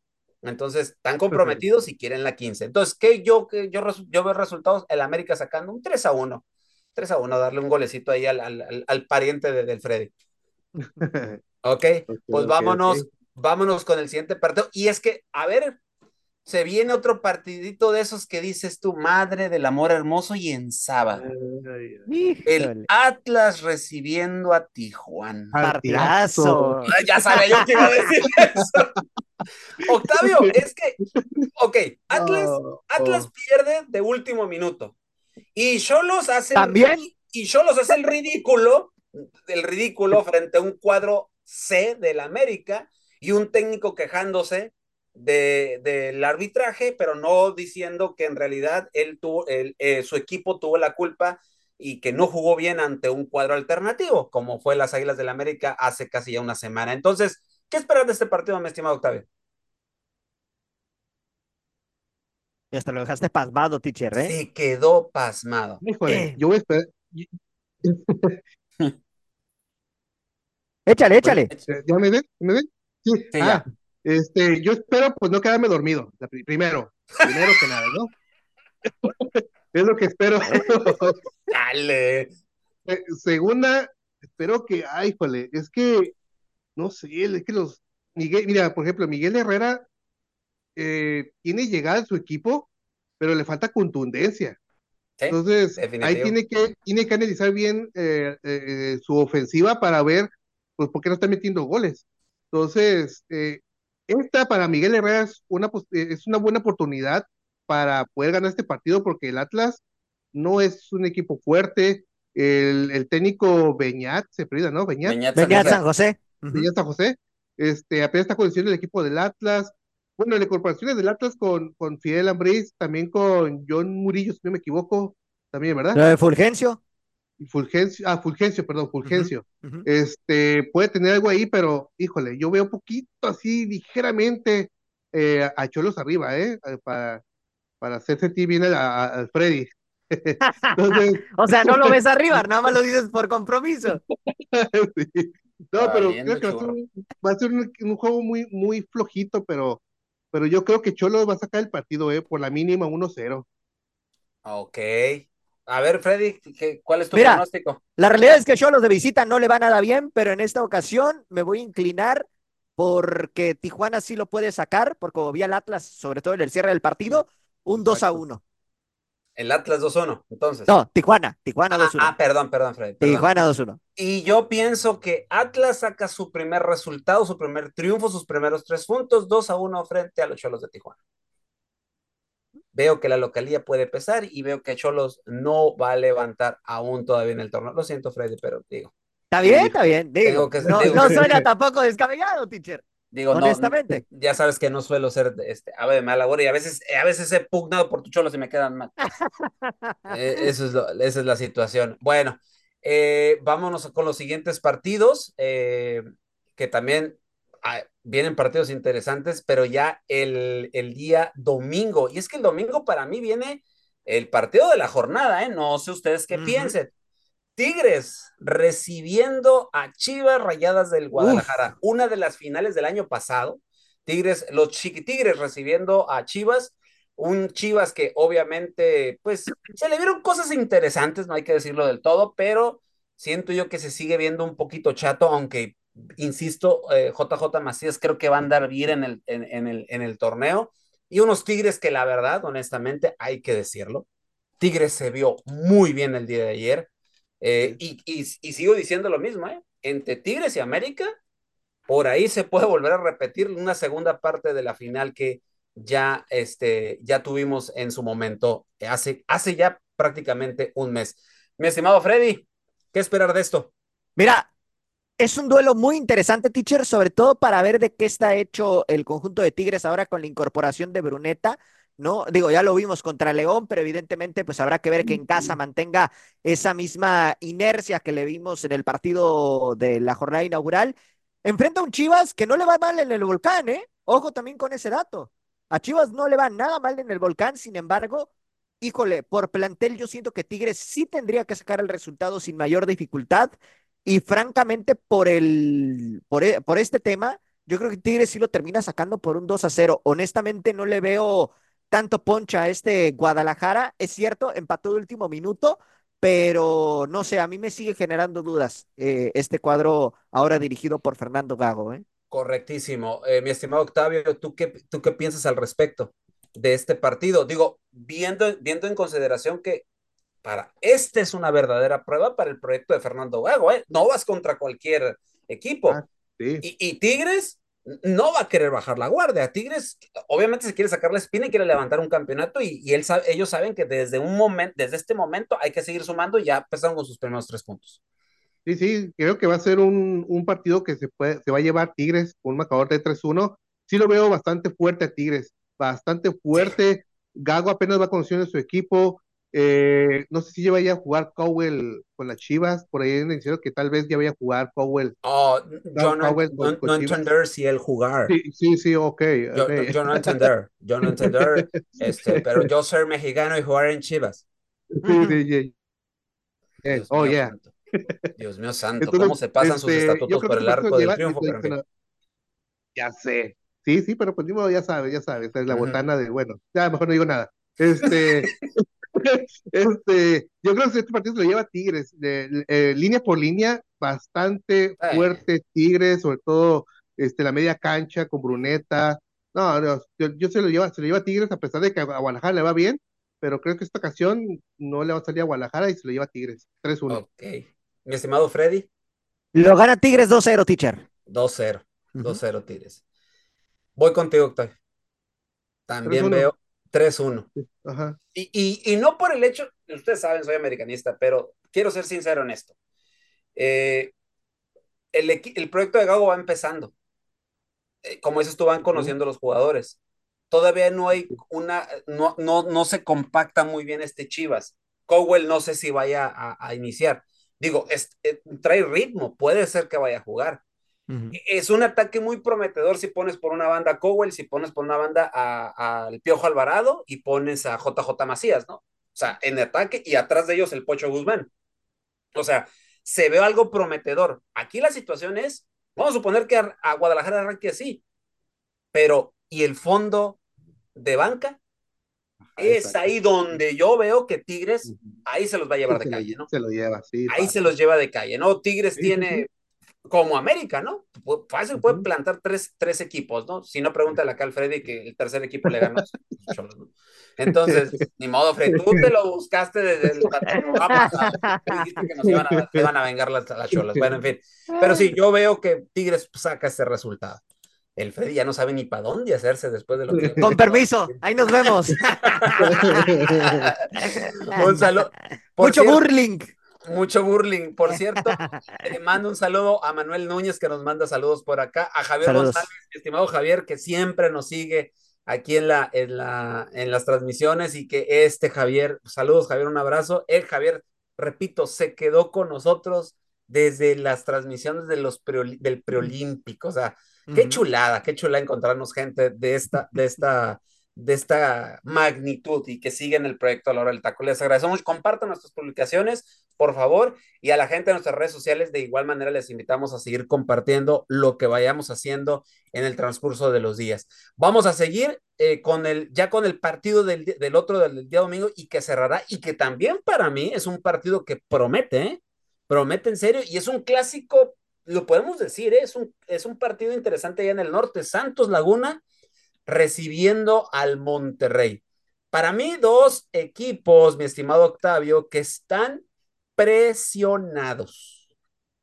Entonces, están comprometidos y quieren la 15. Entonces, ¿qué yo, que yo, yo veo resultados? El América sacando un 3 a 1. 3 a 1, darle un golecito ahí al, al, al, pariente de, del Freddy. ok, pues vámonos, vámonos con el siguiente partido. Y es que, a ver, se viene otro partidito de esos que dices tu madre del amor hermoso y en sábado. El Atlas recibiendo a Tijuana. Partidazo. Ya sabía yo que iba a decir eso. Octavio, es que, ok, Atlas, Atlas pierde de último minuto. Y Cholos hace. También. Y Cholos hace el ridículo, el ridículo frente a un cuadro C del América y un técnico quejándose del de, arbitraje, pero no diciendo que en realidad él tuvo, eh, su equipo tuvo la culpa y que no jugó bien ante un cuadro alternativo, como fue las Águilas del América hace casi ya una semana. Entonces, ¿qué esperas de este partido, mi estimado Octavio? Y hasta lo dejaste pasmado, teacher, ¿eh? Se quedó pasmado. Híjole, eh. yo voy a esperar. échale, échale. ¿Ya me ven? ¿Me ven? Sí. sí ah, este, yo espero pues no quedarme dormido, primero, primero que nada, ¿no? es lo que espero. Dale. segunda, espero que, ay, jole, es que, no sé, es que los, Miguel, mira, por ejemplo, Miguel Herrera eh, tiene llegada a su equipo, pero le falta contundencia. Entonces, ahí tiene que, tiene que analizar bien eh, eh, su ofensiva para ver, pues, por qué no está metiendo goles. Entonces, eh, esta para Miguel Herrera es una, eh, es una buena oportunidad para poder ganar este partido porque el Atlas no es un equipo fuerte. El, el técnico Beñat se perdió, ¿no? Beñat, Beñat, San José. Beñat San José. Este, apenas está conociendo el equipo del Atlas. Bueno, la incorporación del Atlas con, con Fidel Ambriz, también con John Murillo, si no me equivoco, también, ¿verdad? ¿Lo de Fulgencio? Fulgencio, ah, Fulgencio, perdón, Fulgencio. Este, puede tener algo ahí, pero híjole, yo veo un poquito así ligeramente eh, a Cholos arriba, ¿eh? eh para, para hacer sentir bien al Freddy. o sea, no lo ves arriba, nada más lo dices por compromiso. No, pero creo que va a ser, un, juego muy, muy flojito, pero, pero yo creo que Cholos va a sacar el partido, ¿eh? Por la mínima 1-0. Ok. A ver, Freddy, ¿cuál es tu pronóstico? La realidad es que yo los de visita no le va nada bien, pero en esta ocasión me voy a inclinar porque Tijuana sí lo puede sacar, porque como vi al Atlas, sobre todo en el cierre del partido, un 2 a 1. El Atlas 2-1, entonces. No, Tijuana, Tijuana 2-1. Ah, ah, perdón, perdón, Freddy. Tijuana 2-1. Y yo pienso que Atlas saca su primer resultado, su primer triunfo, sus primeros tres puntos, 2 a 1 frente a los Cholos de Tijuana veo que la localía puede pesar y veo que Cholos no va a levantar aún todavía en el torneo. Lo siento, Freddy, pero digo. Está bien, está bien. Digo, no, suena tampoco descabellado, teacher. Digo, honestamente. ya sabes que no suelo ser este, ave de mala y a veces, a veces he pugnado por tu Cholos y me quedan mal. Eh, eso es esa es la situación. Bueno, eh, vámonos con los siguientes partidos, eh, que también Ah, vienen partidos interesantes, pero ya el, el, día domingo, y es que el domingo para mí viene el partido de la jornada, ¿eh? No sé ustedes qué piensen. Tigres recibiendo a Chivas Rayadas del Guadalajara, una de las finales del año pasado. Tigres, los chiquitigres recibiendo a Chivas, un Chivas que obviamente, pues, se le vieron cosas interesantes, no hay que decirlo del todo, pero siento yo que se sigue viendo un poquito chato, aunque insisto, JJ eh, Macías creo que va a andar bien en el, en, el, en el torneo. Y unos Tigres que la verdad, honestamente, hay que decirlo. Tigres se vio muy bien el día de ayer. Eh, y, y, sigo diciendo lo mismo, ¿eh? Entre Tigres y América, por ahí se puede volver a repetir una segunda parte de la final que ya, este, ya tuvimos en su momento, hace, hace ya prácticamente un mes. Mi estimado Freddy, ¿qué esperar de esto? Mira, es un duelo muy interesante, teacher, sobre todo para ver de qué está hecho el conjunto de Tigres ahora con la incorporación de Bruneta. ¿no? Digo, ya lo vimos contra León, pero evidentemente pues habrá que ver que en casa mantenga esa misma inercia que le vimos en el partido de la jornada inaugural. Enfrenta a un Chivas que no le va mal en el volcán, ¿eh? Ojo también con ese dato. A Chivas no le va nada mal en el volcán, sin embargo, híjole, por plantel yo siento que Tigres sí tendría que sacar el resultado sin mayor dificultad. Y francamente, por, el, por, e, por este tema, yo creo que Tigres sí lo termina sacando por un 2 a 0. Honestamente, no le veo tanto poncha a este Guadalajara. Es cierto, empató el último minuto, pero no sé, a mí me sigue generando dudas eh, este cuadro ahora dirigido por Fernando Gago. ¿eh? Correctísimo. Eh, mi estimado Octavio, ¿tú qué, ¿tú qué piensas al respecto de este partido? Digo, viendo, viendo en consideración que para este es una verdadera prueba para el proyecto de Fernando Gago, ¿eh? No vas contra cualquier equipo. Ah, y, Tigres no va a querer bajar la guardia. Tigres, obviamente, se quiere sacar la espina y quiere levantar un campeonato, y, y él ellos saben que desde un momento, desde este momento hay que seguir sumando y ya empezaron con sus primeros tres puntos. Sí, sí, creo que va a ser un, un partido que se, puede, se va a llevar Tigres con un marcador de 3-1. Sí lo veo bastante fuerte a Tigres, bastante fuerte. Gago apenas va conociendo su equipo. Eh, no sé si ya vaya a jugar Cowell con las Chivas. Por ahí me dijeron que tal vez ya vaya a jugar Cowell. Oh, yo no, no, entender si él jugar. Sí, sí, sí ok. Yo, no entender, yo no entender, este, pero yo ser mexicano y jugar en Chivas. Sí, sí, sí. oh, yeah. Dios mío santo, ¿cómo se pasan sus este, estatutos por el arco del triunfo? ya sé. Sí, sí, pero pues ya sabes, ya sabes, es la botana de, bueno, ya mejor no digo nada. Este, este, yo creo que este partido se lo lleva Tigres, de, eh, línea por línea, bastante fuerte Tigres, sobre todo este, la media cancha con Bruneta. No, no yo, se lo lleva, se lo lleva Tigres a pesar de que a Guadalajara le va bien, pero creo que esta ocasión no le va a salir a Guadalajara y se lo lleva Tigres, 3-1. Ok. Mi estimado Freddy. Lo gana Tigres 2-0, teacher. 2-0. 2-0 Tigres. Voy contigo, Octavio. También veo 3-1. Ajá. Y, y, y, no por el hecho, ustedes saben, soy americanista, pero quiero ser sincero en esto. Eh, el, el, proyecto de Gago va empezando. Eh, como dices tú, van conociendo los jugadores. Todavía no hay una, no, no, no se compacta muy bien este Chivas. Cowell no sé si vaya a, a iniciar digo, es, eh, trae ritmo, puede ser que vaya a jugar. Es un ataque muy prometedor si pones por una banda a Cowell, si pones por una banda al Piojo Alvarado y pones a JJ Macías, ¿no? O sea, en ataque y atrás de ellos el Pocho Guzmán. O sea, se ve algo prometedor. Aquí la situación es, vamos a suponer que a, a Guadalajara arranque así, pero ¿y el fondo de banca? es ahí donde yo veo que Tigres, ahí se los va a llevar de calle, ¿no? Se lo lleva, sí. Ahí se los lleva de calle, ¿no? Tigres tiene, como América, ¿no? Fácil puede plantar tres, tres equipos, ¿no? Si no, pregúntale acá al Freddy que el tercer equipo le ganó. ¿no? Entonces, ni modo, Freddy, tú te lo buscaste desde el vamos dijiste que nos iban a, iban a vengar las, las cholas. Bueno, en fin. Pero sí, yo veo que Tigres saca ese resultado el Freddy ya no sabe ni para dónde hacerse después de lo que... Con permiso, ahí nos vemos. un saludo. Mucho burling. Mucho burling. Por cierto, le mando un saludo a Manuel Núñez que nos manda saludos por acá, a Javier González, estimado Javier, que siempre nos sigue aquí en, la, en, la, en las transmisiones y que este Javier, saludos Javier, un abrazo. El Javier, repito, se quedó con nosotros desde las transmisiones de los del preolímpico, o sea, Qué chulada, qué chula encontrarnos gente de esta, de esta, de esta magnitud y que siguen el proyecto a la hora del taco. Les agradecemos, compartan nuestras publicaciones, por favor, y a la gente de nuestras redes sociales, de igual manera les invitamos a seguir compartiendo lo que vayamos haciendo en el transcurso de los días. Vamos a seguir eh, con el, ya con el partido del, del otro del día domingo y que cerrará, y que también para mí es un partido que promete, ¿eh? promete en serio, y es un clásico lo podemos decir, ¿eh? es, un, es un partido interesante allá en el norte. Santos Laguna recibiendo al Monterrey. Para mí, dos equipos, mi estimado Octavio, que están presionados.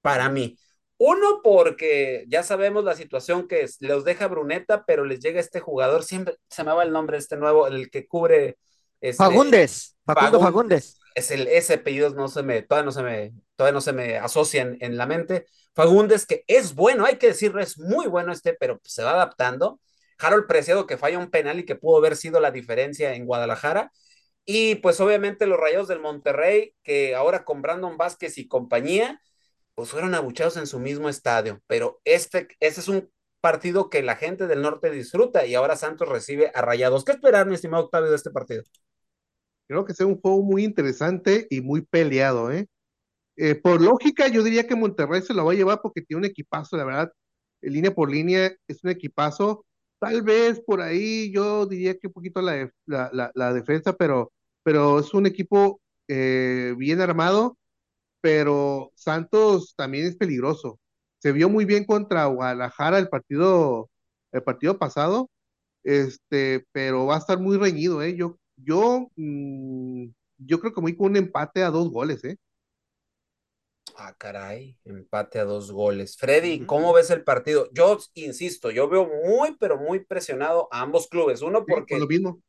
Para mí. Uno, porque ya sabemos la situación que es, los deja Bruneta, pero les llega este jugador, siempre se me va el nombre, este nuevo, el que cubre. Este, Fagundes, Facundo Fagundes. Es el, ese apellido no se me, todavía no se me, todavía no se me asocian en la mente. Fagundes, que es bueno, hay que decirlo, es muy bueno este, pero se va adaptando. Harold Preciado, que falla un penal y que pudo haber sido la diferencia en Guadalajara. Y pues obviamente los Rayos del Monterrey, que ahora con Brandon Vázquez y compañía, pues fueron abuchados en su mismo estadio. Pero este, este es un partido que la gente del norte disfruta y ahora Santos recibe a Rayados. ¿Qué esperar, mi estimado Octavio, de este partido? Creo que sea un juego muy interesante y muy peleado, ¿eh? Eh, por lógica, yo diría que Monterrey se lo va a llevar porque tiene un equipazo, la verdad. Línea por línea es un equipazo. Tal vez por ahí yo diría que un poquito la, la, la, defensa, pero, pero es un equipo eh, bien armado. Pero Santos también es peligroso. se vio muy bien contra Guadalajara el partido, el partido pasado, este, pero va a estar muy reñido, ¿eh? Yo, yo, mm, yo creo que muy con un empate a dos goles, ¿eh? Ah, caray, empate a dos goles. Freddy, ¿cómo ves el partido? Yo insisto, yo veo muy, pero muy presionado a ambos clubes. Uno porque... Sí, lo mismo.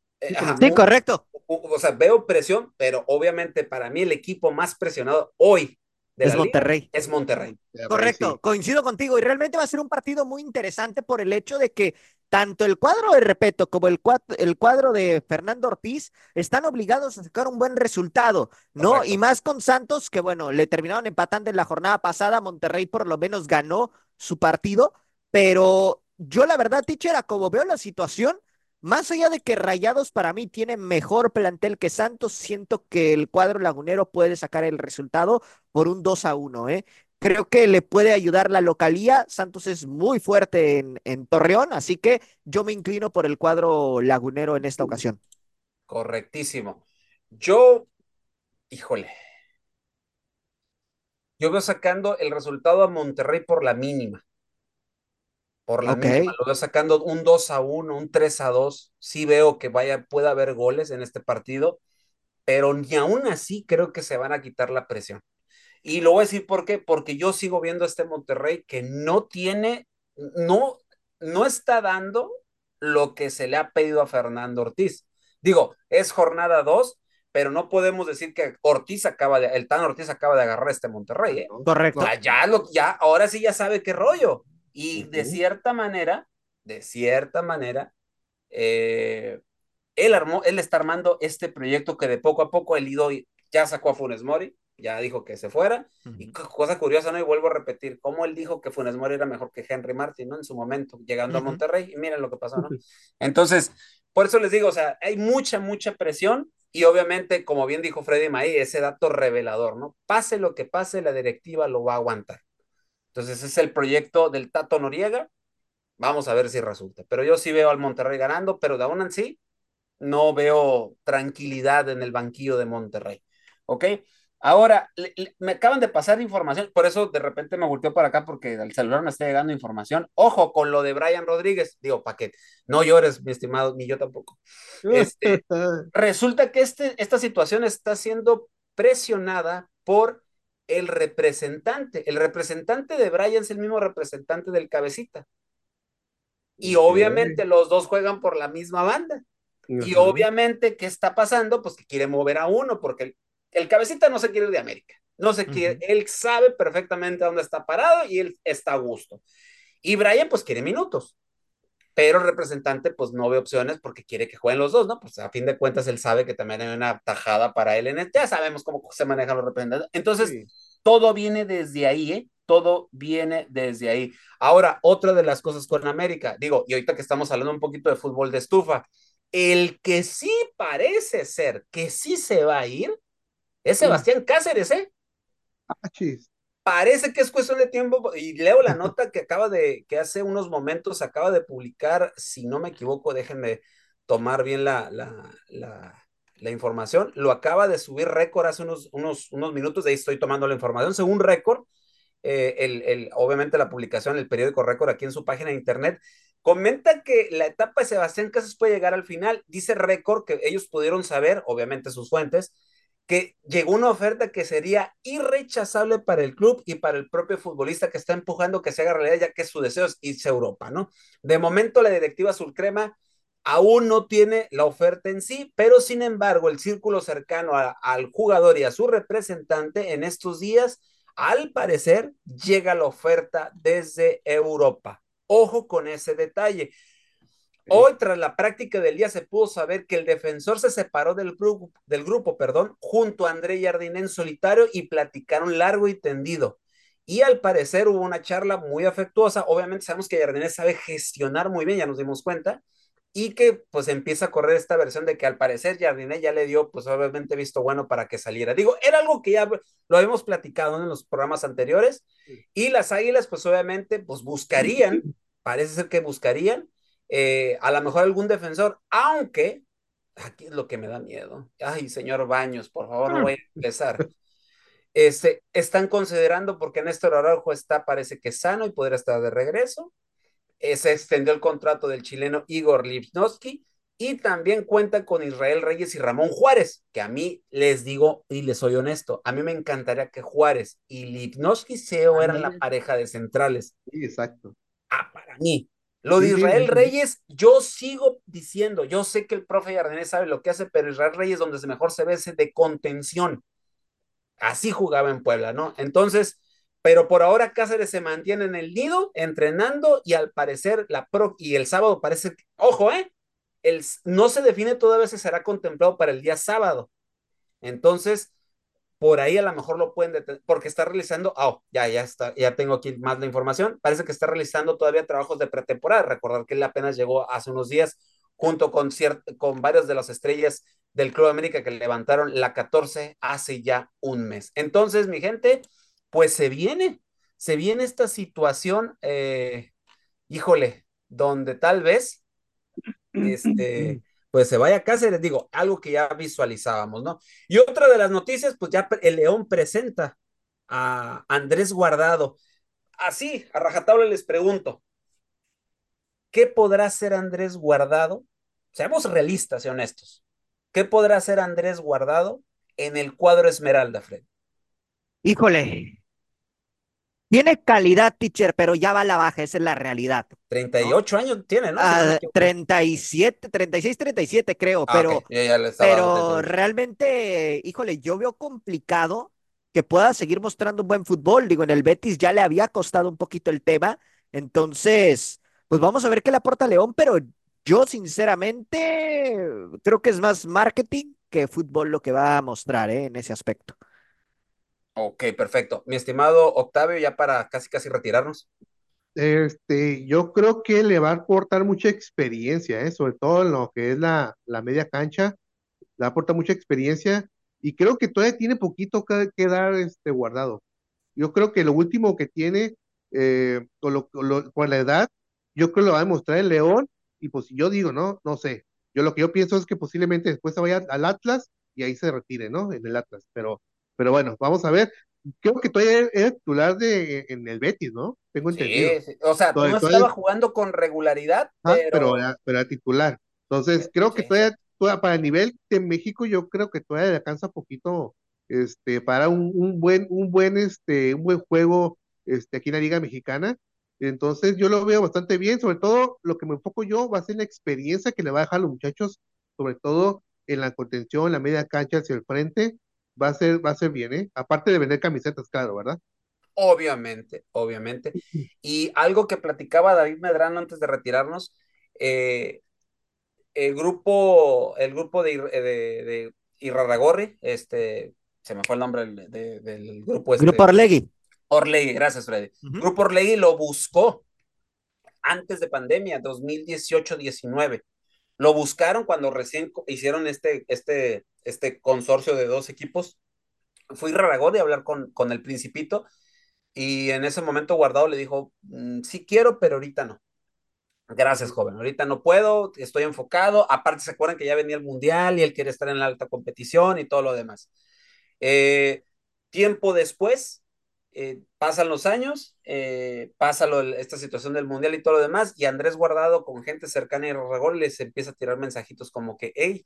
Sí, correcto. O, sea, veo presión, pero obviamente para mí el equipo más presionado hoy de es Monterrey. es Monterrey. Correcto, coincido contigo y realmente va a ser un partido muy interesante por el hecho de que tanto el cuadro de Repeto como el cuadro, el cuadro de Fernando Ortiz están obligados a sacar un buen resultado, ¿no? Y más con Santos, que bueno, le terminaron empatando en la jornada pasada, Monterrey por lo menos ganó su partido, pero yo la verdad, teacher, como veo la situación, más allá de que Rayados para mí tiene mejor plantel que Santos, siento que el cuadro lagunero puede sacar el resultado por un 2 a 1, ¿eh? Creo que le puede ayudar la localía. Santos es muy fuerte en, en Torreón, así que yo me inclino por el cuadro lagunero en esta ocasión. Correctísimo. Yo, híjole, yo veo sacando el resultado a Monterrey por la mínima por la mínima. Lo veo sacando un 2 a 1, un 3 a 2. Sí veo que vaya, pueda haber goles en este partido, pero ni aún así creo que se van a quitar la presión. Y lo voy a decir por qué, porque yo sigo viendo a este Monterrey que no tiene, no, no está dando lo que se le ha pedido a Fernando Ortiz. Digo, es jornada 2, pero no podemos decir que Ortiz acaba de, el Tan Ortiz acaba de agarrar a este Monterrey. ¿eh? Correcto. ya, lo, ya, ahora sí ya sabe qué rollo. Y de cierta manera, de cierta manera, eh, él, armó, él está armando este proyecto que de poco a poco el ido ya sacó a Funes Mori, ya dijo que se fuera. Y cosa curiosa, ¿no? Y vuelvo a repetir, cómo él dijo que Funes Mori era mejor que Henry Martin, ¿no? En su momento, llegando a Monterrey, y miren lo que pasó, ¿no? Entonces, por eso les digo, o sea, hay mucha, mucha presión. Y obviamente, como bien dijo Freddy May, ese dato revelador, ¿no? Pase lo que pase, la directiva lo va a aguantar. Entonces es el proyecto del Tato Noriega. Vamos a ver si resulta. Pero yo sí veo al Monterrey ganando, pero de aún en sí no veo tranquilidad en el banquillo de Monterrey. ¿Ok? Ahora, me acaban de pasar información, por eso de repente me volteó para acá porque el celular me está llegando información. Ojo con lo de Brian Rodríguez, digo, que no llores, mi estimado, ni yo tampoco. Este, resulta que este, esta situación está siendo presionada por el representante. El representante de Brian es el mismo representante del cabecita. Y obviamente los dos juegan por la misma banda. Y obviamente, ¿qué está pasando? Pues que quiere mover a uno, porque el, cabecita no se quiere ir de América. No se quiere, él sabe perfectamente dónde está parado y él está a gusto. Y Brian, pues quiere minutos pero el representante pues no ve opciones porque quiere que jueguen los dos, ¿no? Pues a fin de cuentas él sabe que también hay una tajada para él en el, ya sabemos cómo se manejan los representantes. Entonces, todo viene desde ahí, ¿eh? Todo viene desde ahí. Ahora, otra de las cosas con América, digo, y ahorita que estamos hablando un poquito de fútbol de estufa, el que sí parece ser que sí se va a ir es Sebastián Cáceres, ¿eh? Ah, chis parece que es cuestión de tiempo y leo la nota que acaba de, que hace unos momentos acaba de publicar, si no me equivoco, déjenme tomar bien la, la, la, información, lo acaba de subir récord hace unos, unos, unos minutos, de ahí estoy tomando la información, según récord, eh, el, el, obviamente la publicación, el periódico récord aquí en su página de internet, comenta que la etapa de Sebastián Casas puede llegar al final, dice récord que ellos pudieron saber, obviamente sus fuentes, que llegó una oferta que sería irrechazable para el club y para el propio futbolista que está empujando que se haga realidad, ya que su deseo es irse a Europa, ¿no? De momento la directiva Sulcrema aún no tiene la oferta en sí, pero sin embargo el círculo cercano al jugador y a su representante en estos días, al parecer, llega la oferta desde Europa. Ojo con ese detalle. Hoy, tras la práctica del día, se pudo saber que el defensor se separó del grupo, del grupo perdón, junto a André Jardín en solitario y platicaron largo y tendido. Y al parecer hubo una charla muy afectuosa. Obviamente sabemos que Jardinés sabe gestionar muy bien, ya nos dimos cuenta. Y que pues empieza a correr esta versión de que al parecer Jardinés ya le dio pues obviamente visto bueno para que saliera. Digo, era algo que ya lo habíamos platicado en los programas anteriores. Y las Águilas pues obviamente pues buscarían, parece ser que buscarían eh, a lo mejor algún defensor, aunque aquí es lo que me da miedo. Ay, señor Baños, por favor, no voy a empezar. Este, están considerando, porque Néstor Araujo está, parece que sano y podría estar de regreso. Eh, se extendió el contrato del chileno Igor Lipnowski y también cuenta con Israel Reyes y Ramón Juárez, que a mí les digo y les soy honesto, a mí me encantaría que Juárez y Lipnowski se fueran la pareja de centrales. Sí, exacto. Ah, para mí. Lo de Israel Reyes, yo sigo diciendo, yo sé que el profe Yardenés sabe lo que hace, pero Israel Reyes donde mejor se ve es de contención. Así jugaba en Puebla, ¿no? Entonces, pero por ahora Cáceres se mantiene en el nido entrenando y al parecer la pro y el sábado parece, ojo, ¿eh? El, no se define todavía si será contemplado para el día sábado. Entonces, por ahí a lo mejor lo pueden detener, porque está realizando, oh, ya, ya está, ya tengo aquí más la información, parece que está realizando todavía trabajos de pretemporada, recordar que él apenas llegó hace unos días junto con, con varias de las estrellas del Club América que levantaron la 14 hace ya un mes. Entonces, mi gente, pues se viene, se viene esta situación, eh, híjole, donde tal vez, este, pues se vaya a Cáceres, digo, algo que ya visualizábamos, ¿no? Y otra de las noticias, pues ya el León presenta a Andrés Guardado. Así, a rajatabla les pregunto, ¿qué podrá hacer Andrés Guardado? Seamos realistas y honestos. ¿Qué podrá hacer Andrés Guardado en el cuadro Esmeralda, Fred? Híjole, tiene calidad, teacher, pero ya va a la baja, esa es la realidad. 38 años tiene, ¿no? 37, 36, 37 creo, ah, pero, pero realmente, híjole, yo veo complicado que pueda seguir mostrando un buen fútbol. Digo, en el Betis ya le había costado un poquito el tema, entonces, pues vamos a ver qué le aporta León, pero yo sinceramente creo que es más marketing que fútbol lo que va a mostrar ¿eh? en ese aspecto. Ok, perfecto. Mi estimado Octavio, ya para casi casi retirarnos. Este, yo creo que le va a aportar mucha experiencia, ¿eh? sobre todo en lo que es la, la media cancha, le aporta mucha experiencia y creo que todavía tiene poquito que, dar este, guardado. Yo creo que lo último que tiene eh, con, con, la edad, yo creo que lo va a demostrar el León y pues yo digo, no, no sé. Yo lo que yo pienso es que posiblemente después se vaya al Atlas y ahí se retire, ¿no? En el Atlas, pero pero bueno, vamos a ver. Creo que todavía es titular de, en el Betis, ¿no? Tengo entendido. Sí, o sea, no estaba jugando con regularidad, ah, pero... era, titular. Entonces, creo que todavía, para el nivel de México, yo creo que todavía le alcanza poquito este, para un, un, buen, un buen, este, un buen juego este, aquí en la Liga Mexicana. Entonces, yo lo veo bastante bien. Sobre todo, lo que me enfoco yo va a ser la experiencia que le va a dejar a los muchachos, sobre todo en la contención, en la media cancha hacia el frente va a ser, va a ser bien, ¿eh? Aparte de vender camisetas, claro, ¿verdad? Obviamente, obviamente. Y algo que platicaba David Medrano antes de retirarnos, eh, el grupo, el grupo de, de, de Irraragorri, este, se me fue el nombre del, grupo. Este, grupo Orlegui. Orlegui, gracias, Freddy. Grupo Orlegui lo buscó antes de pandemia, 2018-19. Lo buscaron cuando recién hicieron este, este, este consorcio de dos equipos. Fui Raragón a hablar con, con el Principito y en ese momento Guardado le dijo, mm, sí quiero, pero ahorita no. Gracias, joven. Ahorita no puedo, estoy enfocado. Aparte, se acuerdan que ya venía el Mundial y él quiere estar en la alta competición y todo lo demás. Eh, tiempo después, eh, pasan los años, eh, pasa esta situación del mundial y todo lo demás, y Andrés Guardado con gente cercana y Rarragón les empieza a tirar mensajitos como que, hey,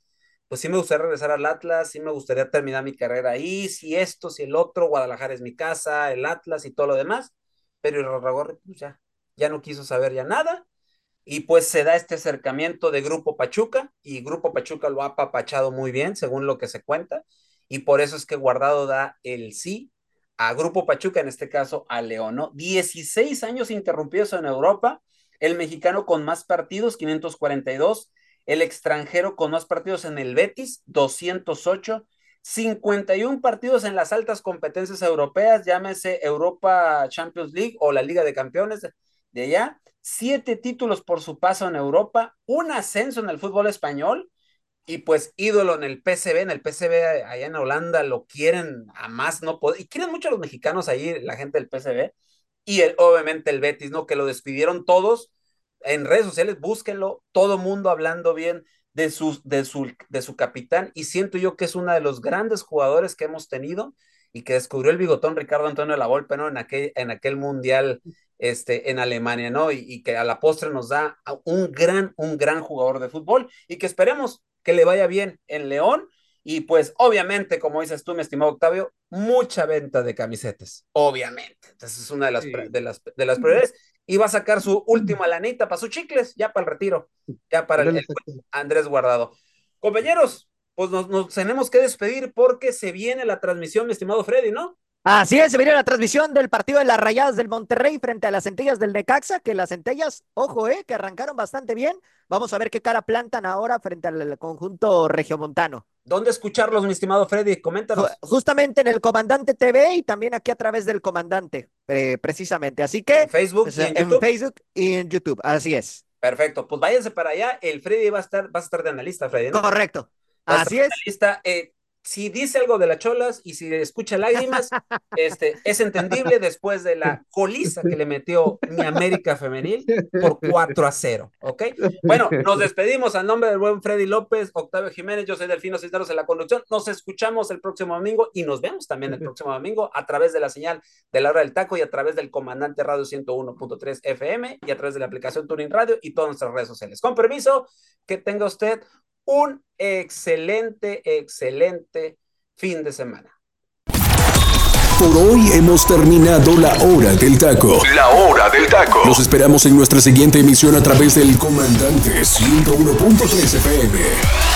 pues sí me gustaría regresar al Atlas, sí me gustaría terminar mi carrera ahí, si esto, si el otro, Guadalajara es mi casa, el Atlas y todo lo demás, pero Rarragón pues ya, ya no quiso saber ya nada, y pues se da este acercamiento de Grupo Pachuca, y Grupo Pachuca lo ha apapachado muy bien, según lo que se cuenta, y por eso es que Guardado da el sí a Grupo Pachuca, en este caso a León, ¿no? 16 años interrumpidos en Europa, el mexicano con más partidos, 542, el extranjero con más partidos en el Betis, 208, 51 partidos en las altas competencias europeas, llámese Europa Champions League o la Liga de Campeones de allá, siete títulos por su paso en Europa, un ascenso en el fútbol español, y pues ídolo en el PCB, en el PCB allá en Holanda lo quieren a más no poder, y quieren mucho a los mexicanos ahí, la gente del PCB, y obviamente el Betis, ¿no? Que lo despidieron todos en redes sociales, búsquenlo, todo mundo hablando bien de su, de, su, de su capitán, y siento yo que es uno de los grandes jugadores que hemos tenido, y que descubrió el bigotón Ricardo Antonio Lavolpe, ¿no? En aquel, en aquel mundial este, en Alemania, ¿no? Y, que a la postre nos da un gran, un gran jugador de fútbol y que esperemos que le vaya bien en León. Y pues obviamente, como dices tú, mi estimado Octavio, mucha venta de camisetas, obviamente. Entonces es una de las, de las, de las prioridades. Y va a sacar su última lanita para sus chicles, ya para el retiro, ya para el, Andrés Guardado. Compañeros, pues nos, nos tenemos que despedir porque se viene la transmisión, mi estimado Freddy, ¿no? Así es, se viene la transmisión del partido de las Rayadas del Monterrey frente a las centellas del Necaxa, que las centellas, ojo, eh, que arrancaron bastante bien. Vamos a ver qué cara plantan ahora frente al conjunto regiomontano. ¿Dónde escucharlos, mi estimado Freddy? Coméntanos. Justamente en el Comandante TV y también aquí a través del Comandante, eh, precisamente. Así que. En Facebook y en, YouTube. Facebook y en YouTube, así es. Perfecto, pues váyanse para allá. El Freddy va a estar, va a estar de analista, Freddy. Correcto. Así es. Analista. Eh, si dice algo de las cholas y si escucha lágrimas, este, es entendible después de la coliza que le metió mi América Femenil por 4 a 0, ¿ok? Bueno, nos despedimos a nombre del buen Freddy López, Octavio Jiménez, yo soy Delfino Cisneros en la conducción, nos escuchamos el próximo domingo y nos vemos también el próximo domingo a través de la señal de la hora del taco y a través del comandante radio 101.3 FM y a través de la aplicación Tuning Radio y todas nuestras redes sociales. Con permiso, que tenga usted un excelente, excelente fin de semana. Por hoy hemos terminado la hora del taco. La hora del taco. Nos esperamos en nuestra siguiente emisión a través del Comandante 101.3 FM.